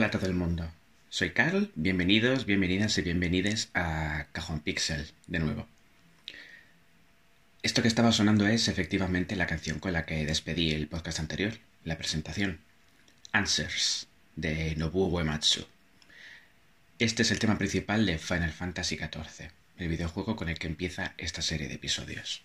Hola a todo el mundo. Soy Carl, bienvenidos, bienvenidas y bienvenides a Cajón Pixel de nuevo. Esto que estaba sonando es efectivamente la canción con la que despedí el podcast anterior, la presentación. Answers, de Nobuo Uematsu. Este es el tema principal de Final Fantasy XIV, el videojuego con el que empieza esta serie de episodios.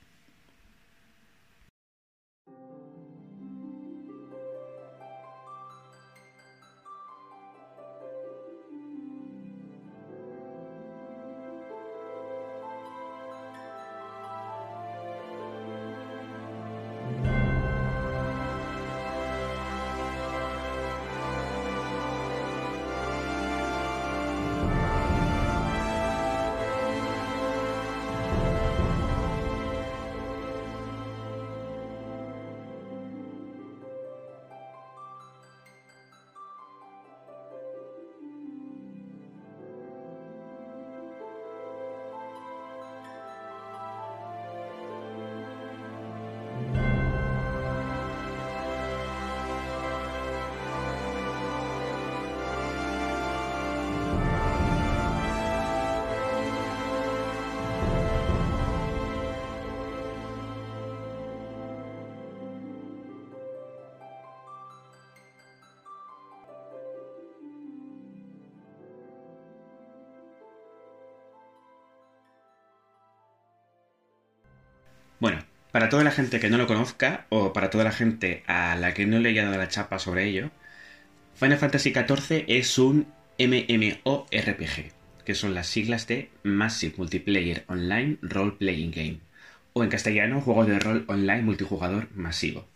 Para toda la gente que no lo conozca o para toda la gente a la que no le haya dado la chapa sobre ello, Final Fantasy XIV es un MMORPG, que son las siglas de Massive Multiplayer Online Role Playing Game, o en castellano, juego de rol online multijugador masivo.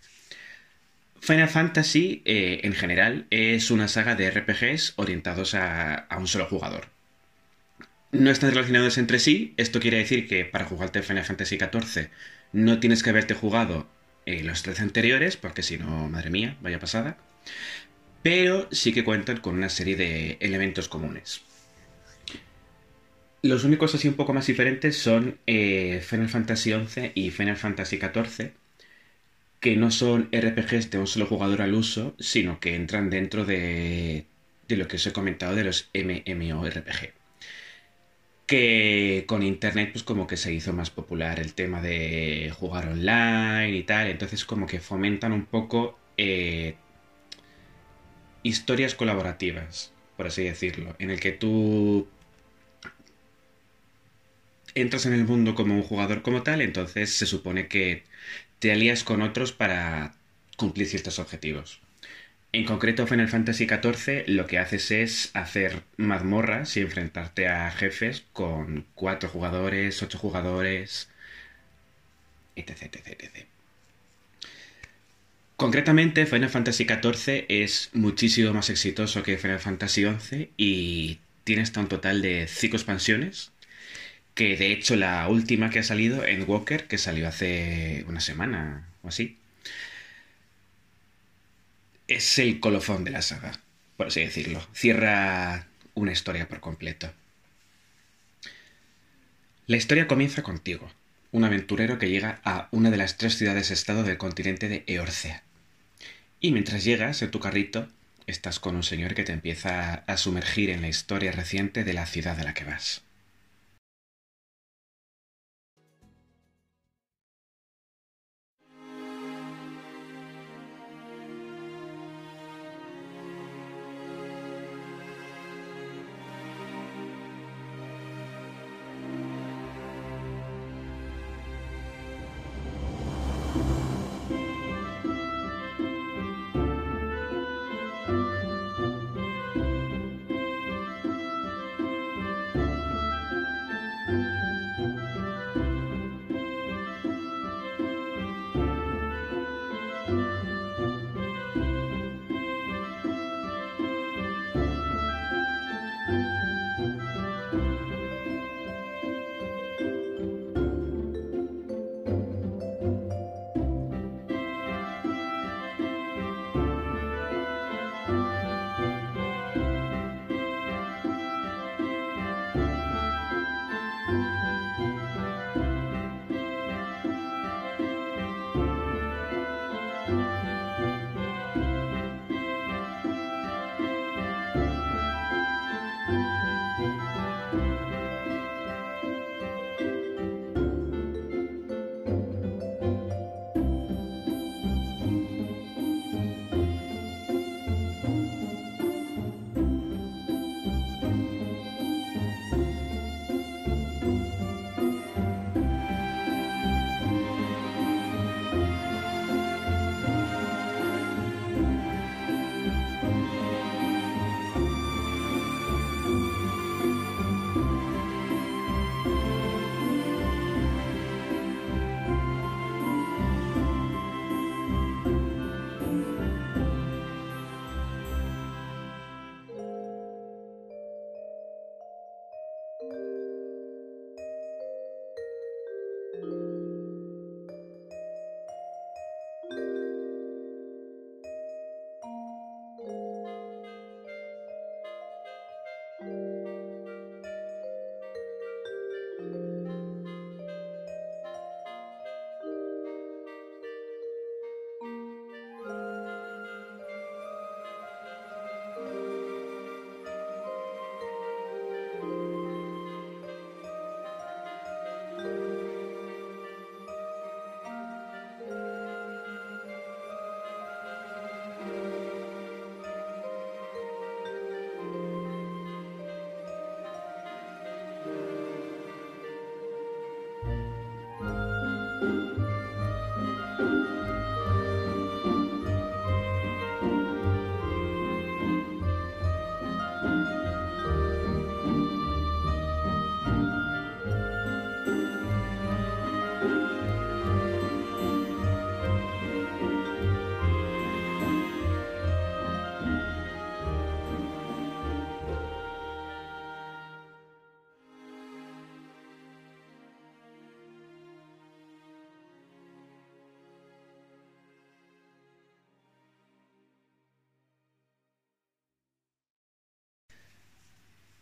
Final Fantasy, eh, en general, es una saga de RPGs orientados a, a un solo jugador. No están relacionados entre sí, esto quiere decir que para jugarte Final Fantasy XIV no tienes que haberte jugado eh, los 13 anteriores, porque si no, madre mía, vaya pasada. Pero sí que cuentan con una serie de elementos comunes. Los únicos así un poco más diferentes son eh, Final Fantasy XI y Final Fantasy XIV, que no son RPGs de un solo jugador al uso, sino que entran dentro de, de lo que os he comentado de los MMORPG. Que con internet, pues como que se hizo más popular el tema de jugar online y tal, entonces como que fomentan un poco eh, historias colaborativas, por así decirlo, en el que tú entras en el mundo como un jugador como tal, entonces se supone que te alías con otros para cumplir ciertos objetivos. En concreto, Final Fantasy XIV lo que haces es hacer mazmorras y enfrentarte a jefes con 4 jugadores, 8 jugadores, etc, etc, etc. Concretamente, Final Fantasy XIV es muchísimo más exitoso que Final Fantasy XI y tiene hasta un total de 5 expansiones, que de hecho la última que ha salido en Walker, que salió hace una semana o así, es el colofón de la saga, por así decirlo. Cierra una historia por completo. La historia comienza contigo, un aventurero que llega a una de las tres ciudades-estado del continente de Eorcea. Y mientras llegas en tu carrito, estás con un señor que te empieza a sumergir en la historia reciente de la ciudad a la que vas.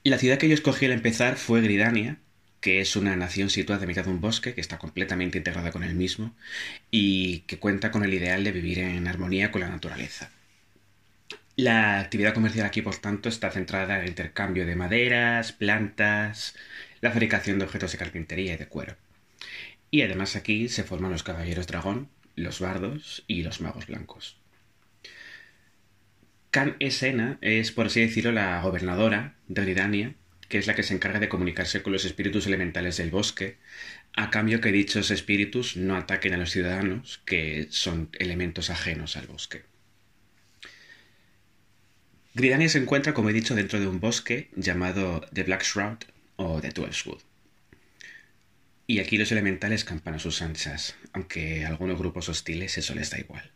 La ciudad que yo escogí al empezar fue Gridania, que es una nación situada en mitad de un bosque que está completamente integrada con el mismo y que cuenta con el ideal de vivir en armonía con la naturaleza. La actividad comercial aquí, por tanto, está centrada en el intercambio de maderas, plantas, la fabricación de objetos de carpintería y de cuero. Y además aquí se forman los caballeros dragón, los bardos y los magos blancos. Can Esena es, por así decirlo, la gobernadora de Gridania, que es la que se encarga de comunicarse con los espíritus elementales del bosque, a cambio que dichos espíritus no ataquen a los ciudadanos, que son elementos ajenos al bosque. Gridania se encuentra, como he dicho, dentro de un bosque llamado The Black Shroud o The Twelvewood. Y aquí los elementales campan a sus anchas, aunque a algunos grupos hostiles eso les da igual.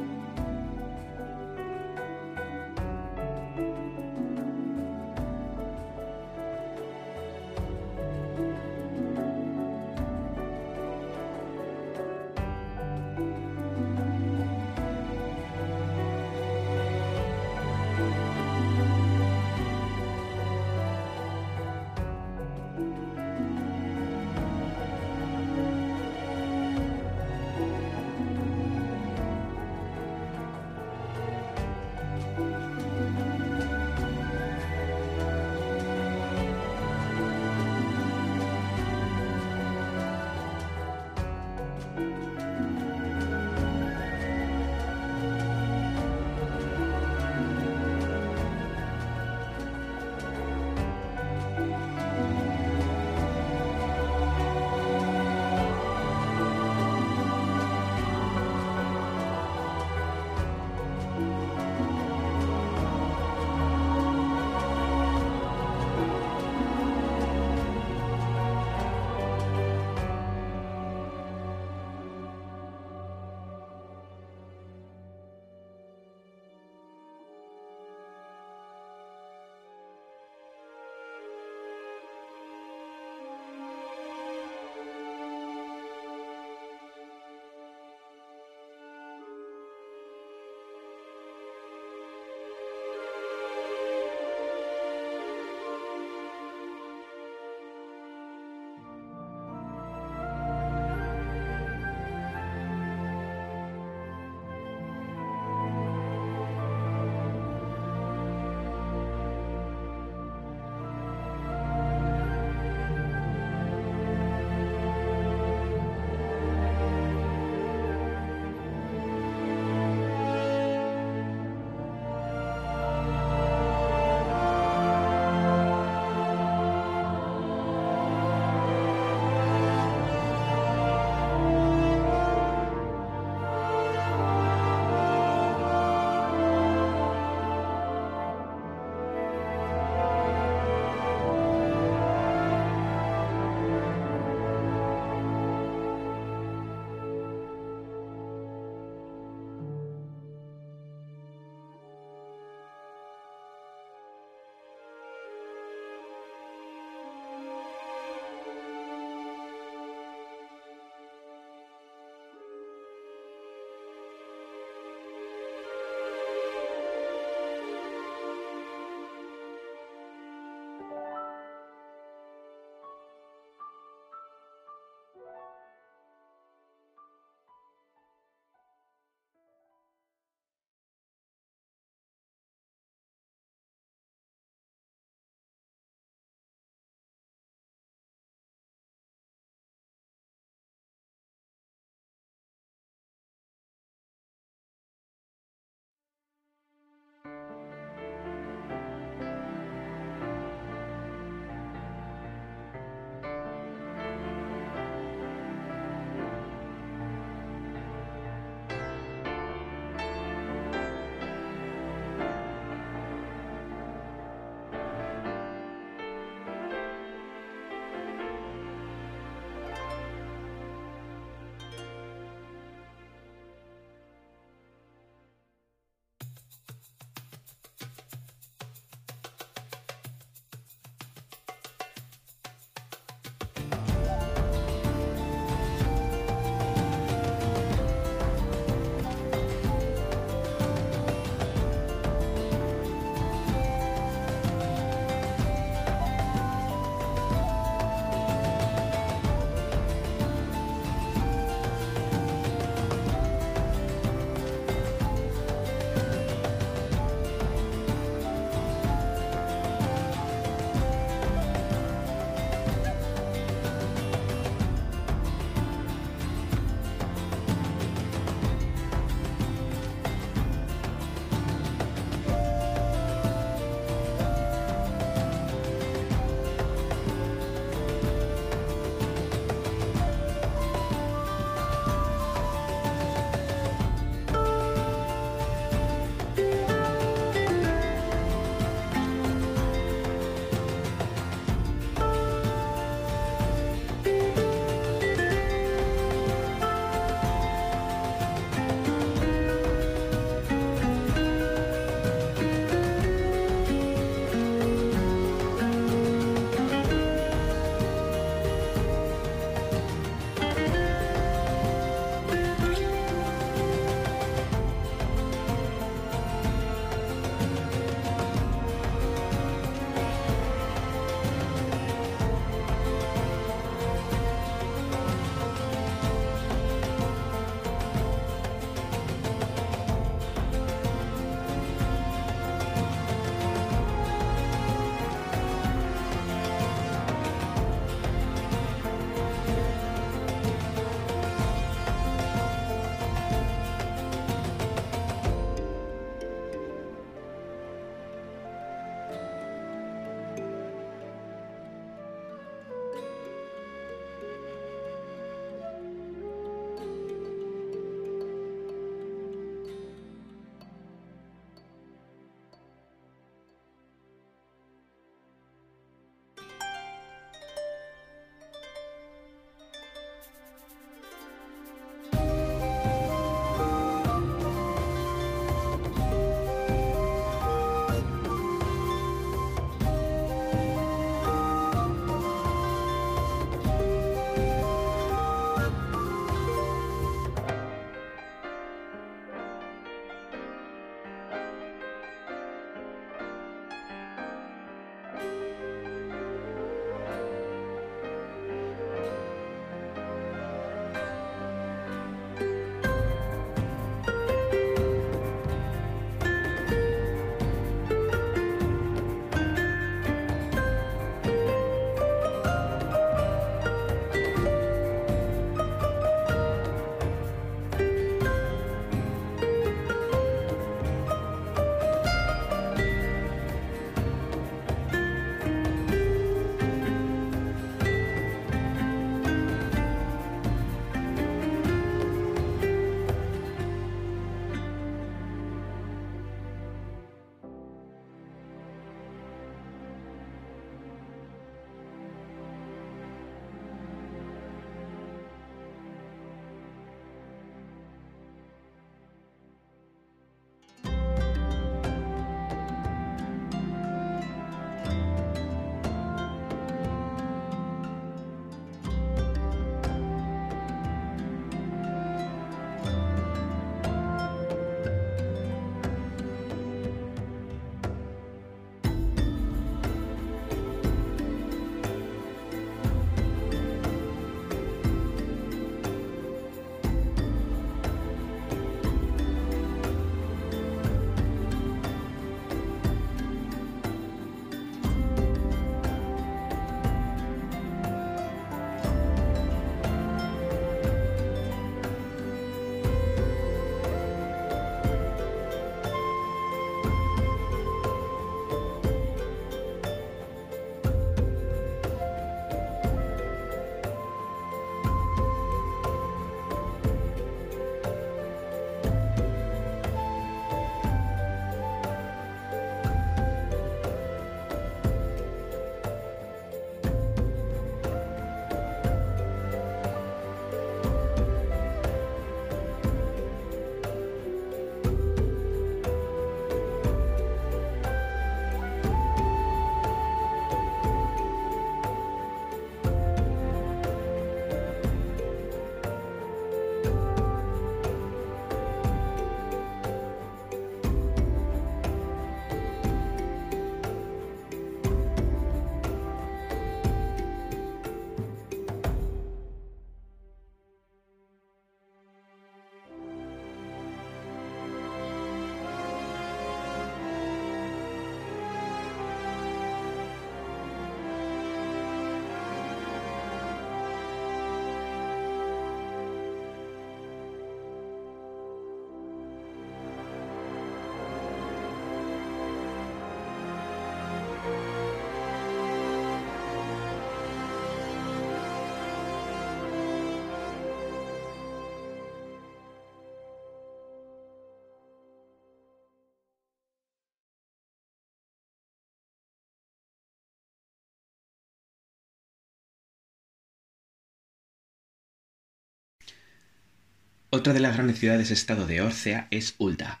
Otra de las grandes ciudades-estado de Orcea es Ulda,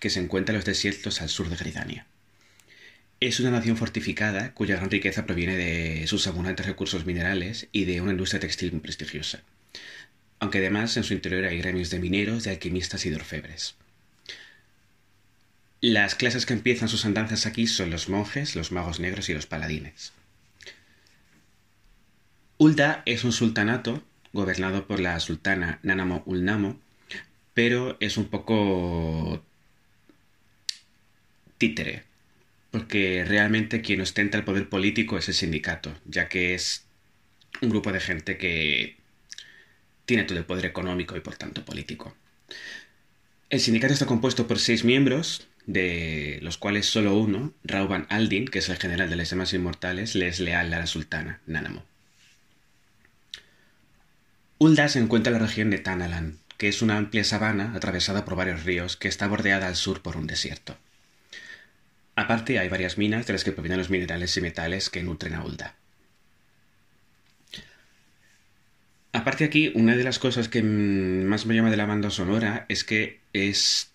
que se encuentra en los desiertos al sur de Gridania. Es una nación fortificada cuya gran riqueza proviene de sus abundantes recursos minerales y de una industria textil muy prestigiosa, aunque además en su interior hay gremios de mineros, de alquimistas y de orfebres. Las clases que empiezan sus andanzas aquí son los monjes, los magos negros y los paladines. Ulda es un sultanato gobernado por la sultana Nanamo Ulnamo, pero es un poco títere, porque realmente quien ostenta el poder político es el sindicato, ya que es un grupo de gente que tiene todo el poder económico y por tanto político. El sindicato está compuesto por seis miembros, de los cuales solo uno, Rauban Aldin, que es el general de las demás inmortales, le es leal a la sultana, Nanamo. Ulda se encuentra en la región de Tanalan, que es una amplia sabana atravesada por varios ríos que está bordeada al sur por un desierto. Aparte hay varias minas de las que provienen los minerales y metales que nutren a Ulda. Aparte aquí, una de las cosas que más me llama de la banda sonora es que es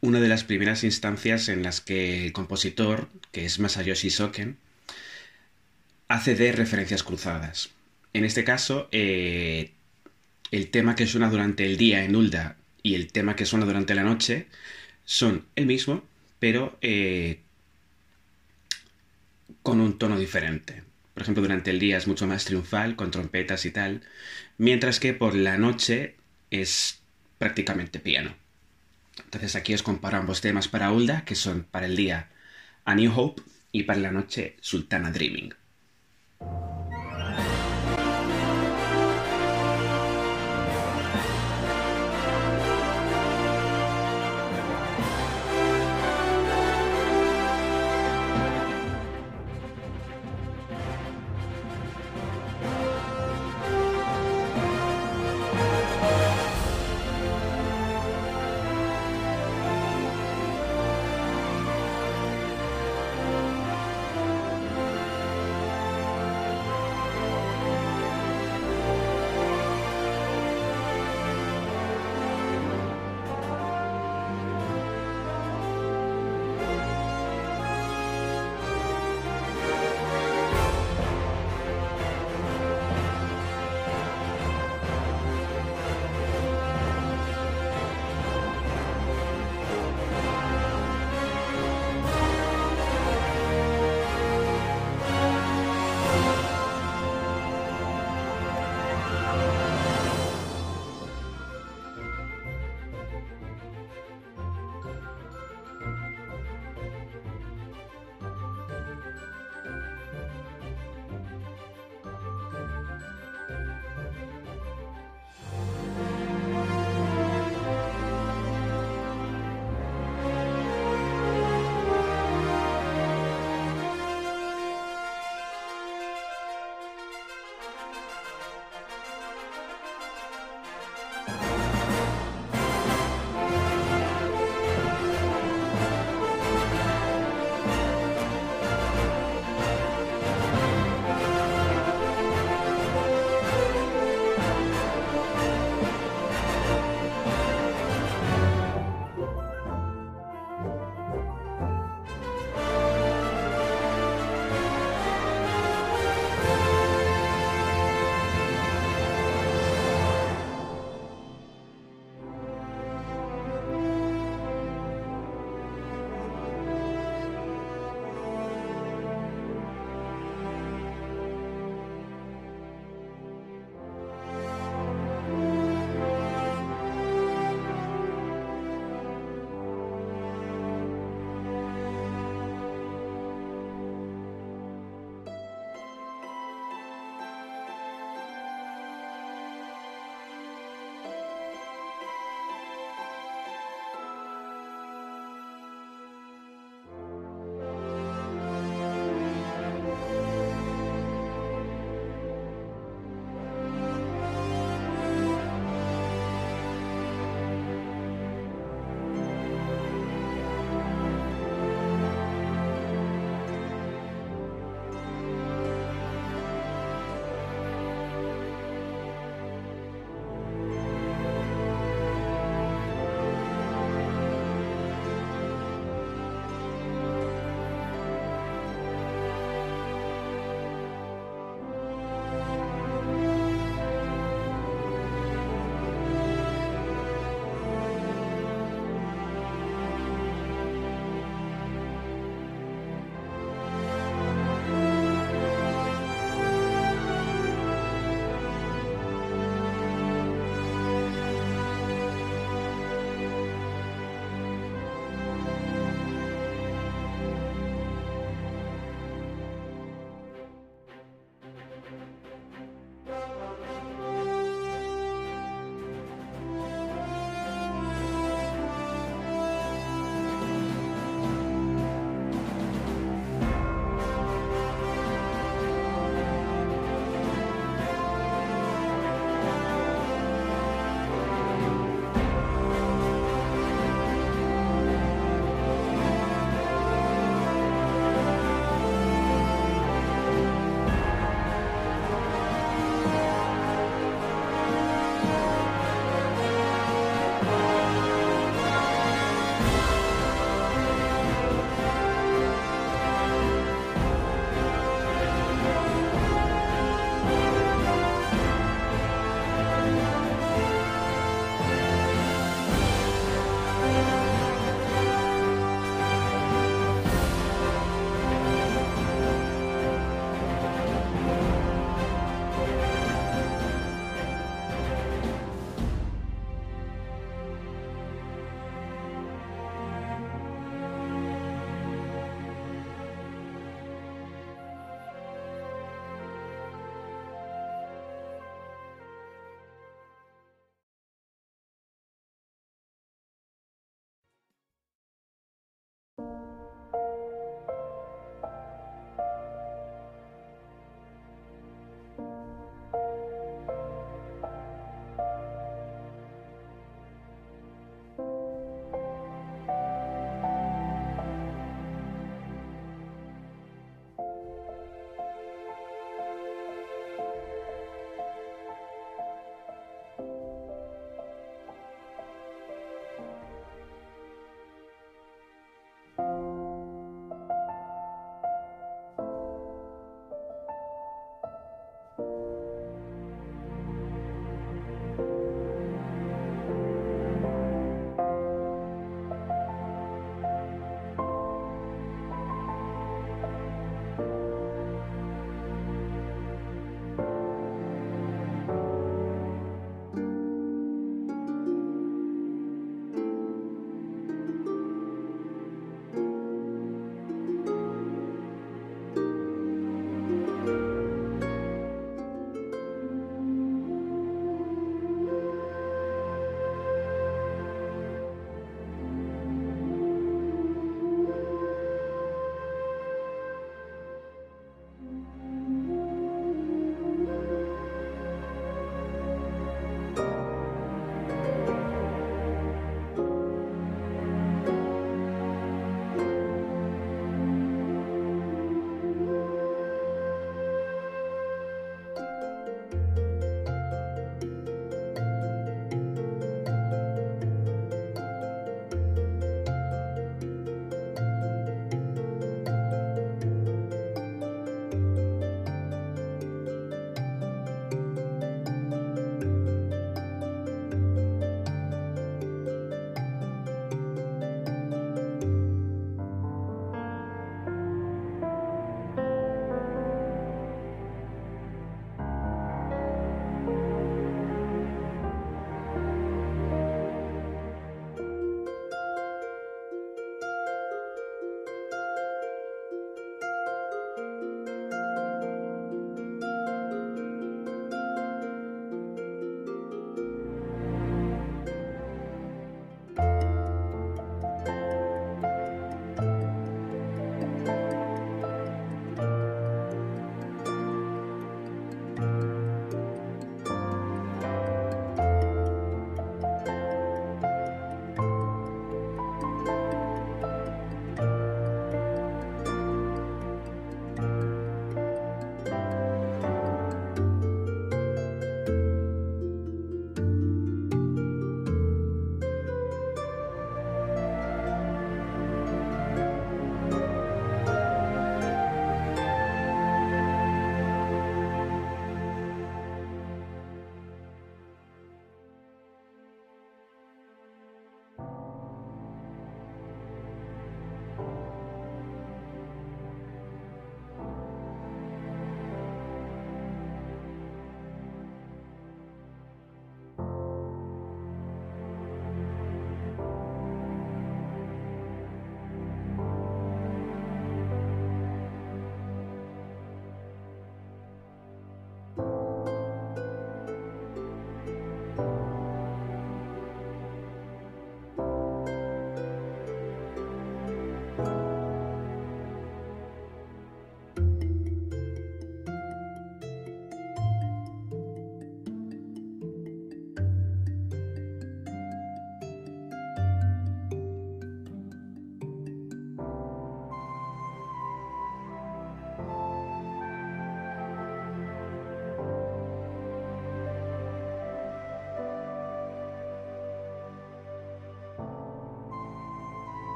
una de las primeras instancias en las que el compositor, que es Masayoshi Soken, hace de referencias cruzadas. En este caso, eh, el tema que suena durante el día en Ulda y el tema que suena durante la noche son el mismo, pero eh, con un tono diferente. Por ejemplo, durante el día es mucho más triunfal, con trompetas y tal, mientras que por la noche es prácticamente piano. Entonces aquí os comparo ambos temas para Ulda, que son para el día A New Hope y para la noche Sultana Dreaming.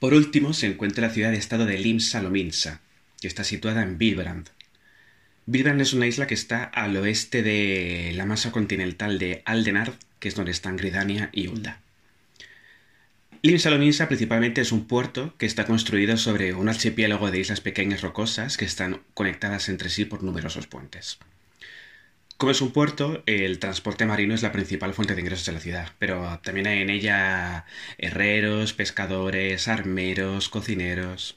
Por último, se encuentra la ciudad-estado de Limsa Lominsa, que está situada en Vilbrand. Vilbrand es una isla que está al oeste de la masa continental de Aldenard, que es donde están Gridania y Ulda. Limsa Lominsa principalmente es un puerto que está construido sobre un archipiélago de islas pequeñas rocosas que están conectadas entre sí por numerosos puentes. Como es un puerto, el transporte marino es la principal fuente de ingresos de la ciudad, pero también hay en ella herreros, pescadores, armeros, cocineros.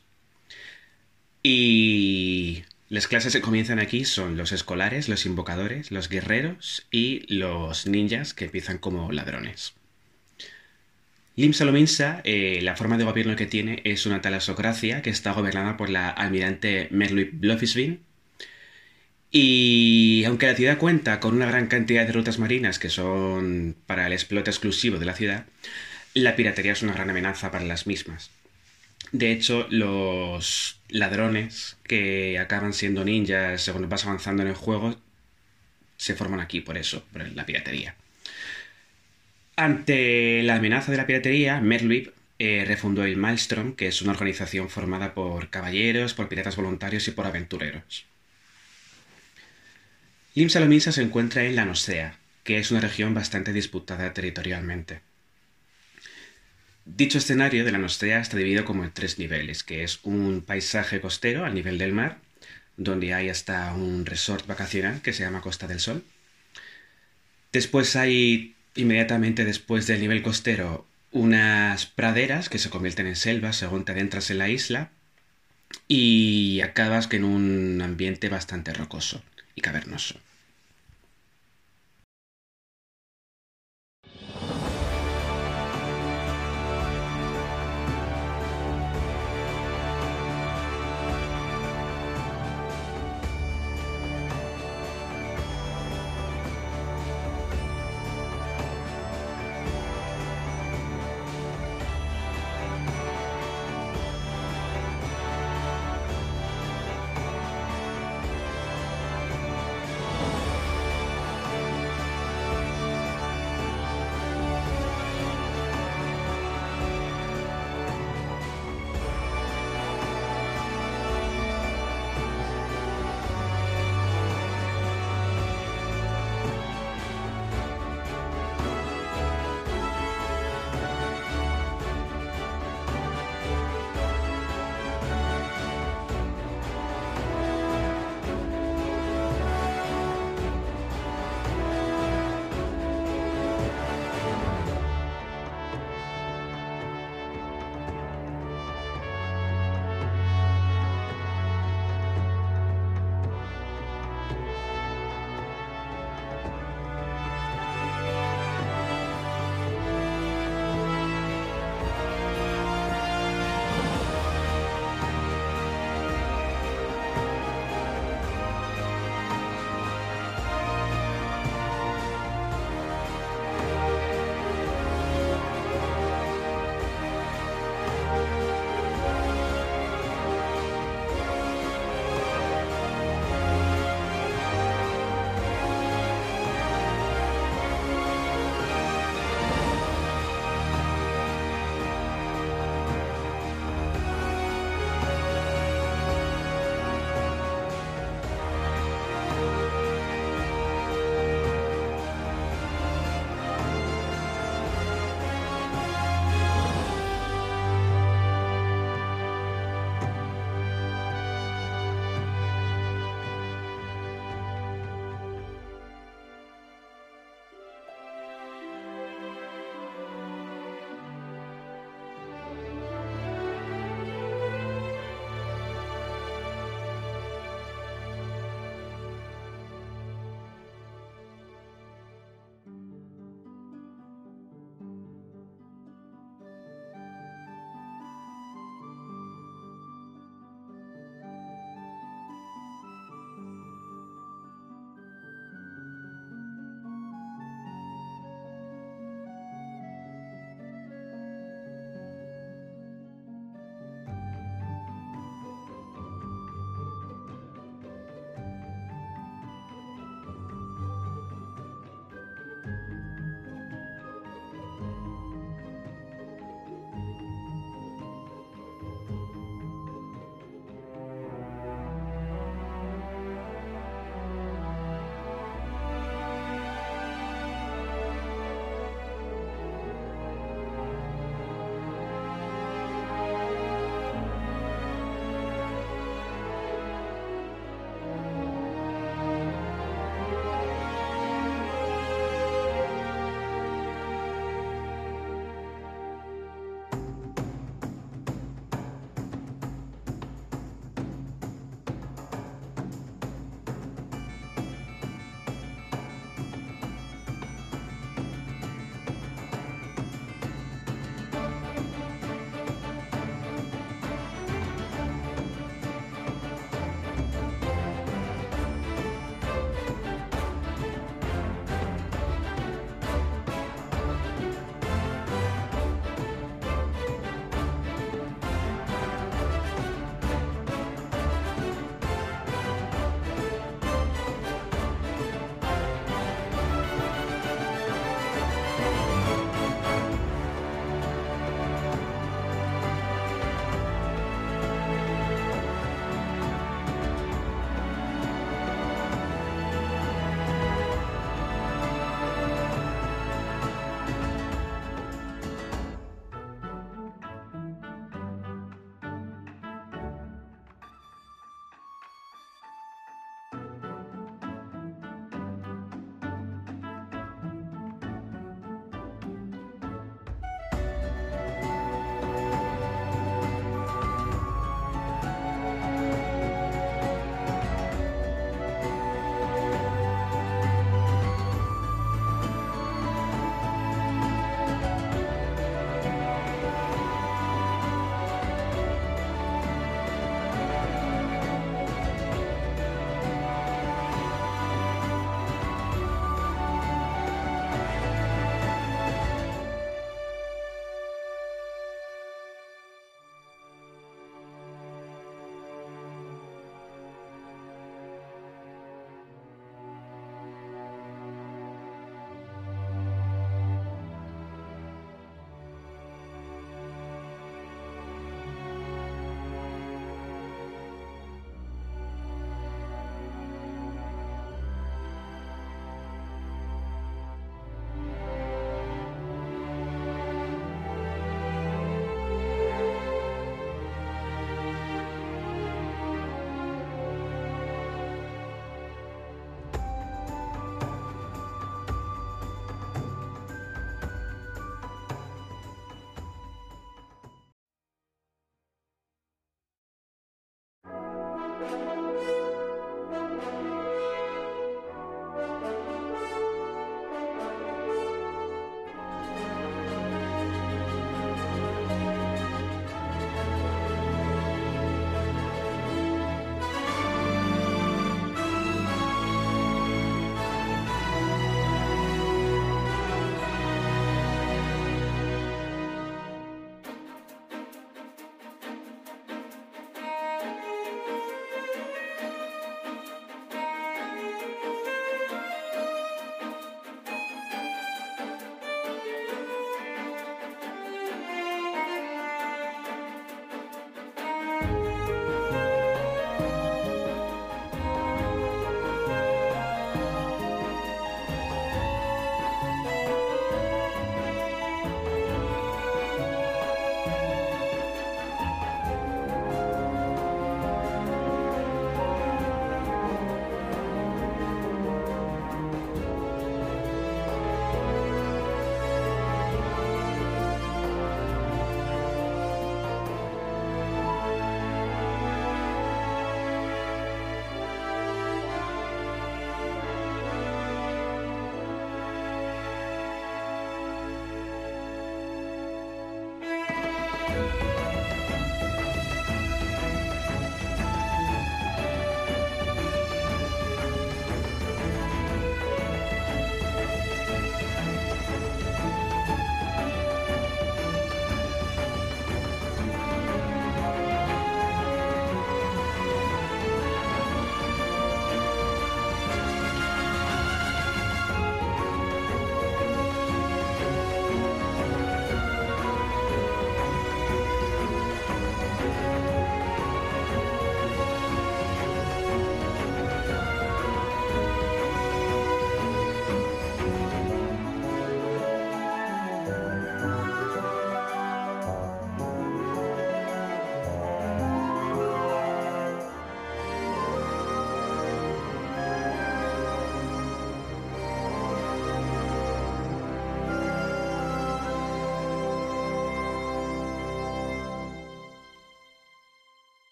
Y las clases que comienzan aquí son los escolares, los invocadores, los guerreros y los ninjas que empiezan como ladrones. Limsa eh, la forma de gobierno que tiene es una talasocracia que está gobernada por la almirante Merluip Blofisvin, y aunque la ciudad cuenta con una gran cantidad de rutas marinas que son para el explote exclusivo de la ciudad, la piratería es una gran amenaza para las mismas. De hecho, los ladrones que acaban siendo ninjas según vas avanzando en el juego se forman aquí por eso, por la piratería. Ante la amenaza de la piratería, Merluip eh, refundó el Maelstrom, que es una organización formada por caballeros, por piratas voluntarios y por aventureros. Limsa se encuentra en la Nosea, que es una región bastante disputada territorialmente. Dicho escenario de la está dividido como en tres niveles, que es un paisaje costero al nivel del mar, donde hay hasta un resort vacacional que se llama Costa del Sol. Después hay, inmediatamente después del nivel costero, unas praderas que se convierten en selvas según te adentras en la isla y acabas en un ambiente bastante rocoso y cavernoso.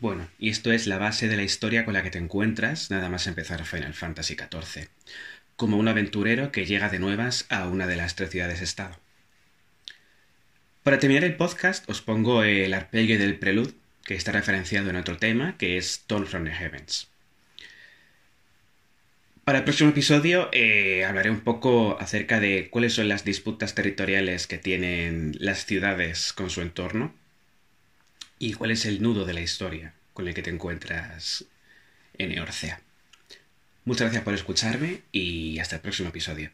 Bueno, y esto es la base de la historia con la que te encuentras nada más empezar Final Fantasy XIV, como un aventurero que llega de nuevas a una de las tres ciudades-estado. Para terminar el podcast os pongo el arpegio del prelude, que está referenciado en otro tema, que es Tone from the Heavens. Para el próximo episodio eh, hablaré un poco acerca de cuáles son las disputas territoriales que tienen las ciudades con su entorno y cuál es el nudo de la historia con el que te encuentras en Eorcea. Muchas gracias por escucharme y hasta el próximo episodio.